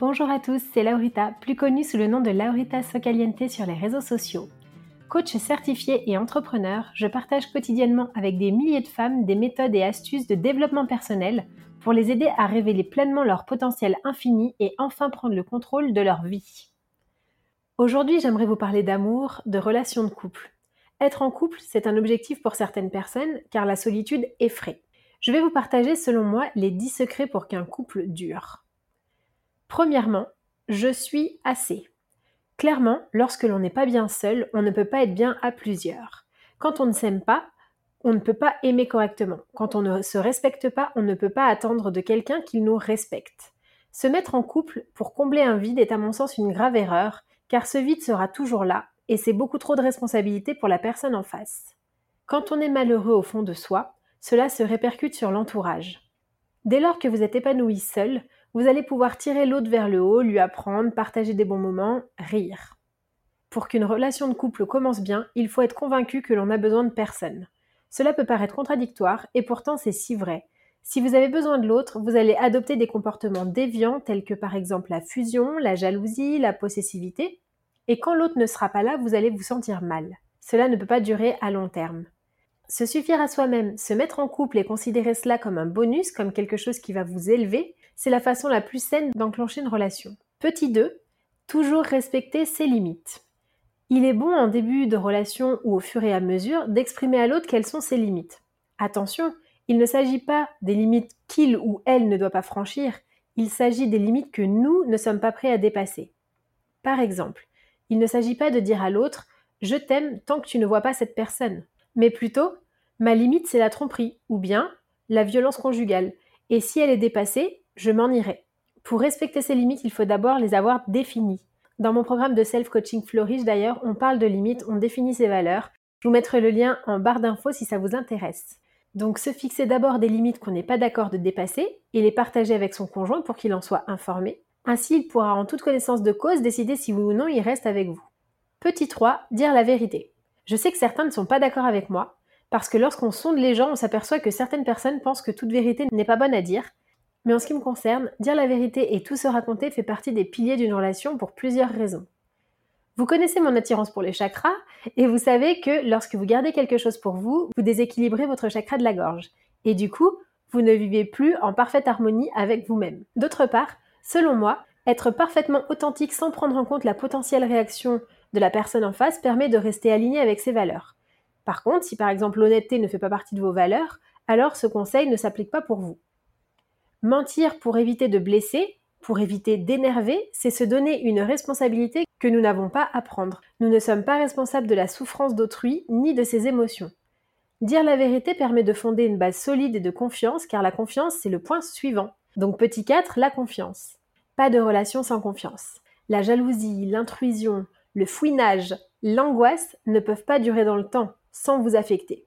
Bonjour à tous, c'est Laurita, plus connue sous le nom de Laurita Socaliente sur les réseaux sociaux. Coach certifié et entrepreneur, je partage quotidiennement avec des milliers de femmes des méthodes et astuces de développement personnel pour les aider à révéler pleinement leur potentiel infini et enfin prendre le contrôle de leur vie. Aujourd'hui, j'aimerais vous parler d'amour, de relations de couple. Être en couple, c'est un objectif pour certaines personnes car la solitude effraie. Je vais vous partager selon moi les 10 secrets pour qu'un couple dure. Premièrement, je suis assez. Clairement, lorsque l'on n'est pas bien seul, on ne peut pas être bien à plusieurs. Quand on ne s'aime pas, on ne peut pas aimer correctement. Quand on ne se respecte pas, on ne peut pas attendre de quelqu'un qu'il nous respecte. Se mettre en couple pour combler un vide est à mon sens une grave erreur, car ce vide sera toujours là, et c'est beaucoup trop de responsabilité pour la personne en face. Quand on est malheureux au fond de soi, cela se répercute sur l'entourage. Dès lors que vous êtes épanoui seul, vous allez pouvoir tirer l'autre vers le haut, lui apprendre, partager des bons moments, rire. Pour qu'une relation de couple commence bien, il faut être convaincu que l'on a besoin de personne. Cela peut paraître contradictoire, et pourtant c'est si vrai. Si vous avez besoin de l'autre, vous allez adopter des comportements déviants tels que par exemple la fusion, la jalousie, la possessivité, et quand l'autre ne sera pas là, vous allez vous sentir mal. Cela ne peut pas durer à long terme. Se suffire à soi-même, se mettre en couple et considérer cela comme un bonus, comme quelque chose qui va vous élever, c'est la façon la plus saine d'enclencher une relation. Petit 2, toujours respecter ses limites. Il est bon en début de relation ou au fur et à mesure d'exprimer à l'autre quelles sont ses limites. Attention, il ne s'agit pas des limites qu'il ou elle ne doit pas franchir, il s'agit des limites que nous ne sommes pas prêts à dépasser. Par exemple, il ne s'agit pas de dire à l'autre Je t'aime tant que tu ne vois pas cette personne, mais plutôt Ma limite c'est la tromperie ou bien la violence conjugale, et si elle est dépassée, je m'en irai. Pour respecter ces limites, il faut d'abord les avoir définies. Dans mon programme de self-coaching Flourish d'ailleurs, on parle de limites, on définit ses valeurs. Je vous mettrai le lien en barre d'infos si ça vous intéresse. Donc se fixer d'abord des limites qu'on n'est pas d'accord de dépasser et les partager avec son conjoint pour qu'il en soit informé. Ainsi, il pourra en toute connaissance de cause décider si oui ou non il reste avec vous. Petit 3, dire la vérité. Je sais que certains ne sont pas d'accord avec moi, parce que lorsqu'on sonde les gens, on s'aperçoit que certaines personnes pensent que toute vérité n'est pas bonne à dire, mais en ce qui me concerne, dire la vérité et tout se raconter fait partie des piliers d'une relation pour plusieurs raisons. Vous connaissez mon attirance pour les chakras et vous savez que lorsque vous gardez quelque chose pour vous, vous déséquilibrez votre chakra de la gorge. Et du coup, vous ne vivez plus en parfaite harmonie avec vous-même. D'autre part, selon moi, être parfaitement authentique sans prendre en compte la potentielle réaction de la personne en face permet de rester aligné avec ses valeurs. Par contre, si par exemple l'honnêteté ne fait pas partie de vos valeurs, alors ce conseil ne s'applique pas pour vous. Mentir pour éviter de blesser, pour éviter d'énerver, c'est se donner une responsabilité que nous n'avons pas à prendre. Nous ne sommes pas responsables de la souffrance d'autrui ni de ses émotions. Dire la vérité permet de fonder une base solide et de confiance, car la confiance, c'est le point suivant. Donc petit 4, la confiance. Pas de relation sans confiance. La jalousie, l'intrusion, le fouinage, l'angoisse ne peuvent pas durer dans le temps sans vous affecter.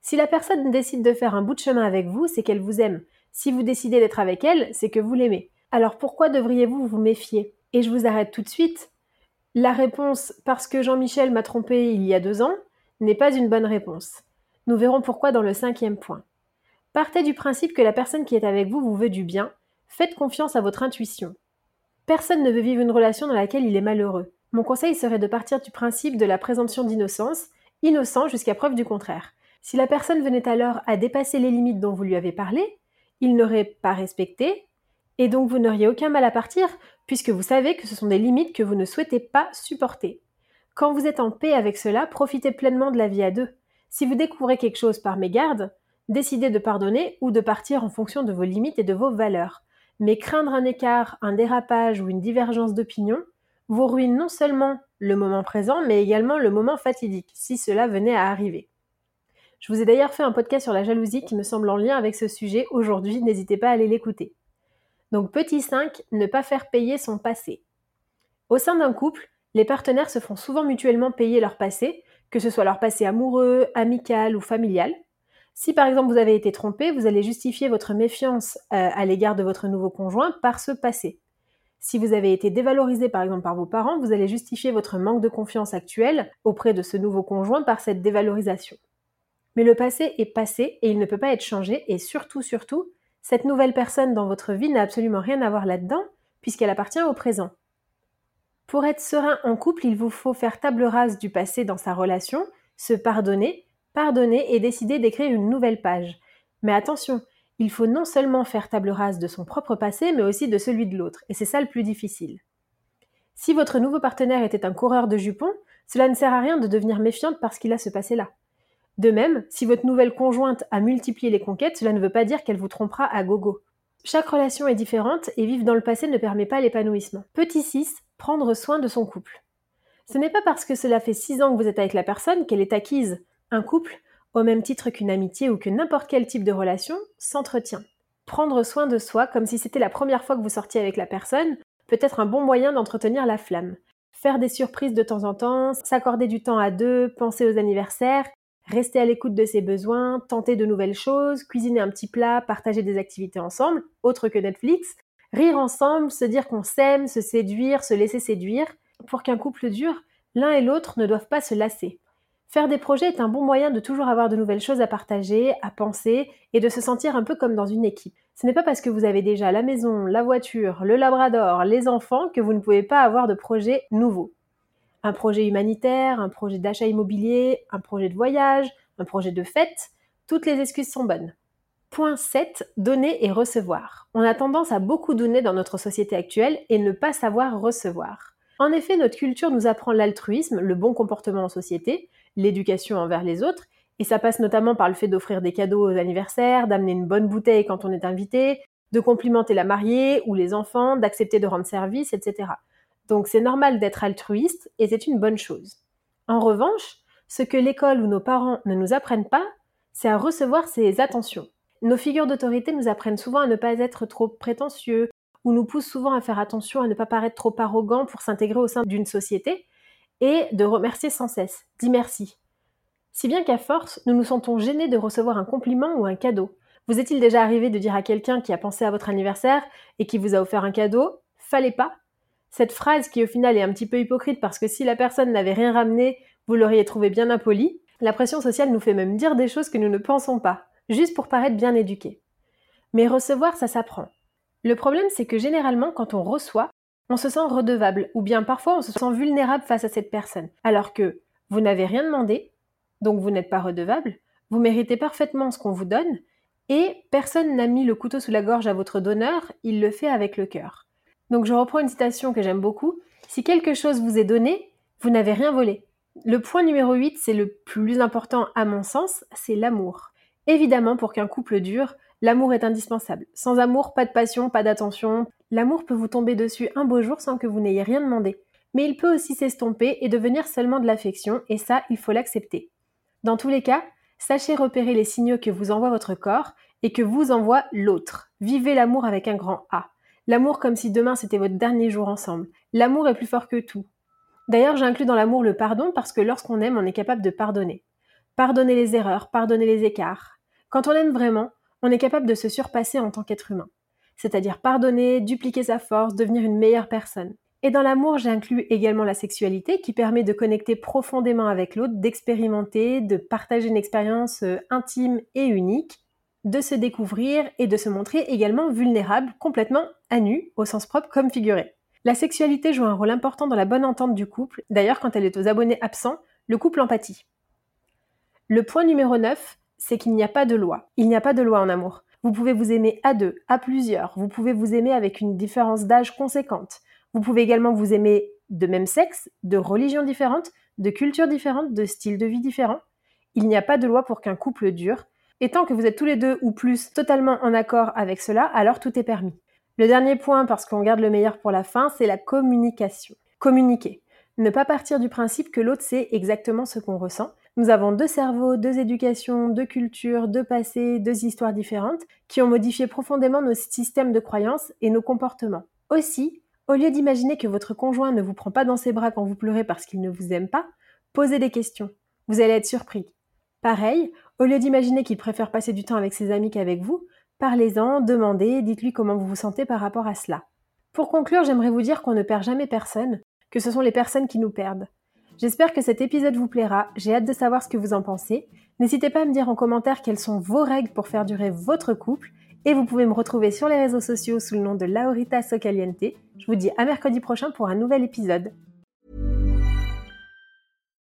Si la personne décide de faire un bout de chemin avec vous, c'est qu'elle vous aime. Si vous décidez d'être avec elle, c'est que vous l'aimez. Alors pourquoi devriez-vous vous méfier? Et je vous arrête tout de suite. La réponse parce que Jean-Michel m'a trompé il y a deux ans n'est pas une bonne réponse. Nous verrons pourquoi dans le cinquième point. Partez du principe que la personne qui est avec vous vous veut du bien. Faites confiance à votre intuition. Personne ne veut vivre une relation dans laquelle il est malheureux. Mon conseil serait de partir du principe de la présomption d'innocence, innocent jusqu'à preuve du contraire. Si la personne venait alors à dépasser les limites dont vous lui avez parlé, il n'aurait pas respecté, et donc vous n'auriez aucun mal à partir, puisque vous savez que ce sont des limites que vous ne souhaitez pas supporter. Quand vous êtes en paix avec cela, profitez pleinement de la vie à deux. Si vous découvrez quelque chose par mégarde, décidez de pardonner ou de partir en fonction de vos limites et de vos valeurs. Mais craindre un écart, un dérapage ou une divergence d'opinion vous ruine non seulement le moment présent, mais également le moment fatidique, si cela venait à arriver. Je vous ai d'ailleurs fait un podcast sur la jalousie qui me semble en lien avec ce sujet aujourd'hui, n'hésitez pas à aller l'écouter. Donc petit 5, ne pas faire payer son passé. Au sein d'un couple, les partenaires se font souvent mutuellement payer leur passé, que ce soit leur passé amoureux, amical ou familial. Si par exemple vous avez été trompé, vous allez justifier votre méfiance euh, à l'égard de votre nouveau conjoint par ce passé. Si vous avez été dévalorisé par exemple par vos parents, vous allez justifier votre manque de confiance actuel auprès de ce nouveau conjoint par cette dévalorisation. Mais le passé est passé et il ne peut pas être changé et surtout, surtout, cette nouvelle personne dans votre vie n'a absolument rien à voir là-dedans puisqu'elle appartient au présent. Pour être serein en couple, il vous faut faire table rase du passé dans sa relation, se pardonner, pardonner et décider d'écrire une nouvelle page. Mais attention, il faut non seulement faire table rase de son propre passé, mais aussi de celui de l'autre, et c'est ça le plus difficile. Si votre nouveau partenaire était un coureur de jupons, cela ne sert à rien de devenir méfiante parce qu'il a ce passé-là. De même, si votre nouvelle conjointe a multiplié les conquêtes, cela ne veut pas dire qu'elle vous trompera à gogo. Chaque relation est différente et vivre dans le passé ne permet pas l'épanouissement. Petit 6, prendre soin de son couple. Ce n'est pas parce que cela fait 6 ans que vous êtes avec la personne qu'elle est acquise. Un couple, au même titre qu'une amitié ou que n'importe quel type de relation, s'entretient. Prendre soin de soi comme si c'était la première fois que vous sortiez avec la personne peut être un bon moyen d'entretenir la flamme. Faire des surprises de temps en temps, s'accorder du temps à deux, penser aux anniversaires, rester à l'écoute de ses besoins, tenter de nouvelles choses, cuisiner un petit plat, partager des activités ensemble, autre que Netflix, rire ensemble, se dire qu'on s'aime, se séduire, se laisser séduire. Pour qu'un couple dure, l'un et l'autre ne doivent pas se lasser. Faire des projets est un bon moyen de toujours avoir de nouvelles choses à partager, à penser et de se sentir un peu comme dans une équipe. Ce n'est pas parce que vous avez déjà la maison, la voiture, le labrador, les enfants que vous ne pouvez pas avoir de projets nouveaux un projet humanitaire, un projet d'achat immobilier, un projet de voyage, un projet de fête, toutes les excuses sont bonnes. Point 7. Donner et recevoir. On a tendance à beaucoup donner dans notre société actuelle et ne pas savoir recevoir. En effet, notre culture nous apprend l'altruisme, le bon comportement en société, l'éducation envers les autres, et ça passe notamment par le fait d'offrir des cadeaux aux anniversaires, d'amener une bonne bouteille quand on est invité, de complimenter la mariée ou les enfants, d'accepter de rendre service, etc. Donc c'est normal d'être altruiste et c'est une bonne chose. En revanche, ce que l'école ou nos parents ne nous apprennent pas, c'est à recevoir ces attentions. Nos figures d'autorité nous apprennent souvent à ne pas être trop prétentieux ou nous poussent souvent à faire attention à ne pas paraître trop arrogant pour s'intégrer au sein d'une société et de remercier sans cesse. Dis merci. Si bien qu'à force, nous nous sentons gênés de recevoir un compliment ou un cadeau. Vous est-il déjà arrivé de dire à quelqu'un qui a pensé à votre anniversaire et qui vous a offert un cadeau? Fallait pas cette phrase qui au final est un petit peu hypocrite parce que si la personne n'avait rien ramené, vous l'auriez trouvé bien impoli, la pression sociale nous fait même dire des choses que nous ne pensons pas, juste pour paraître bien éduqués. Mais recevoir, ça s'apprend. Le problème, c'est que généralement, quand on reçoit, on se sent redevable, ou bien parfois on se sent vulnérable face à cette personne, alors que vous n'avez rien demandé, donc vous n'êtes pas redevable, vous méritez parfaitement ce qu'on vous donne, et personne n'a mis le couteau sous la gorge à votre donneur, il le fait avec le cœur. Donc je reprends une citation que j'aime beaucoup. Si quelque chose vous est donné, vous n'avez rien volé. Le point numéro 8, c'est le plus important à mon sens, c'est l'amour. Évidemment, pour qu'un couple dure, l'amour est indispensable. Sans amour, pas de passion, pas d'attention. L'amour peut vous tomber dessus un beau jour sans que vous n'ayez rien demandé. Mais il peut aussi s'estomper et devenir seulement de l'affection, et ça, il faut l'accepter. Dans tous les cas, sachez repérer les signaux que vous envoie votre corps et que vous envoie l'autre. Vivez l'amour avec un grand A. L'amour comme si demain c'était votre dernier jour ensemble. L'amour est plus fort que tout. D'ailleurs, j'inclus dans l'amour le pardon parce que lorsqu'on aime, on est capable de pardonner. pardonner les erreurs, pardonner les écarts. Quand on aime vraiment, on est capable de se surpasser en tant qu'être humain. C'est-à-dire pardonner, dupliquer sa force, devenir une meilleure personne. Et dans l'amour, j'inclus également la sexualité qui permet de connecter profondément avec l'autre, d'expérimenter, de partager une expérience euh, intime et unique, de se découvrir et de se montrer également vulnérable, complètement à nu, au sens propre comme figuré. La sexualité joue un rôle important dans la bonne entente du couple, d'ailleurs quand elle est aux abonnés absents, le couple empathie. Le point numéro 9, c'est qu'il n'y a pas de loi. Il n'y a pas de loi en amour. Vous pouvez vous aimer à deux, à plusieurs, vous pouvez vous aimer avec une différence d'âge conséquente. Vous pouvez également vous aimer de même sexe, de religions différentes, de cultures différentes, de styles de vie différents. Il n'y a pas de loi pour qu'un couple dure. Et tant que vous êtes tous les deux ou plus totalement en accord avec cela, alors tout est permis. Le dernier point, parce qu'on garde le meilleur pour la fin, c'est la communication. Communiquer. Ne pas partir du principe que l'autre sait exactement ce qu'on ressent. Nous avons deux cerveaux, deux éducations, deux cultures, deux passés, deux histoires différentes qui ont modifié profondément nos systèmes de croyances et nos comportements. Aussi, au lieu d'imaginer que votre conjoint ne vous prend pas dans ses bras quand vous pleurez parce qu'il ne vous aime pas, posez des questions. Vous allez être surpris. Pareil, au lieu d'imaginer qu'il préfère passer du temps avec ses amis qu'avec vous, parlez-en, demandez, dites-lui comment vous vous sentez par rapport à cela. Pour conclure, j'aimerais vous dire qu'on ne perd jamais personne, que ce sont les personnes qui nous perdent. J'espère que cet épisode vous plaira, j'ai hâte de savoir ce que vous en pensez. N'hésitez pas à me dire en commentaire quelles sont vos règles pour faire durer votre couple et vous pouvez me retrouver sur les réseaux sociaux sous le nom de Laurita Socaliente. Je vous dis à mercredi prochain pour un nouvel épisode.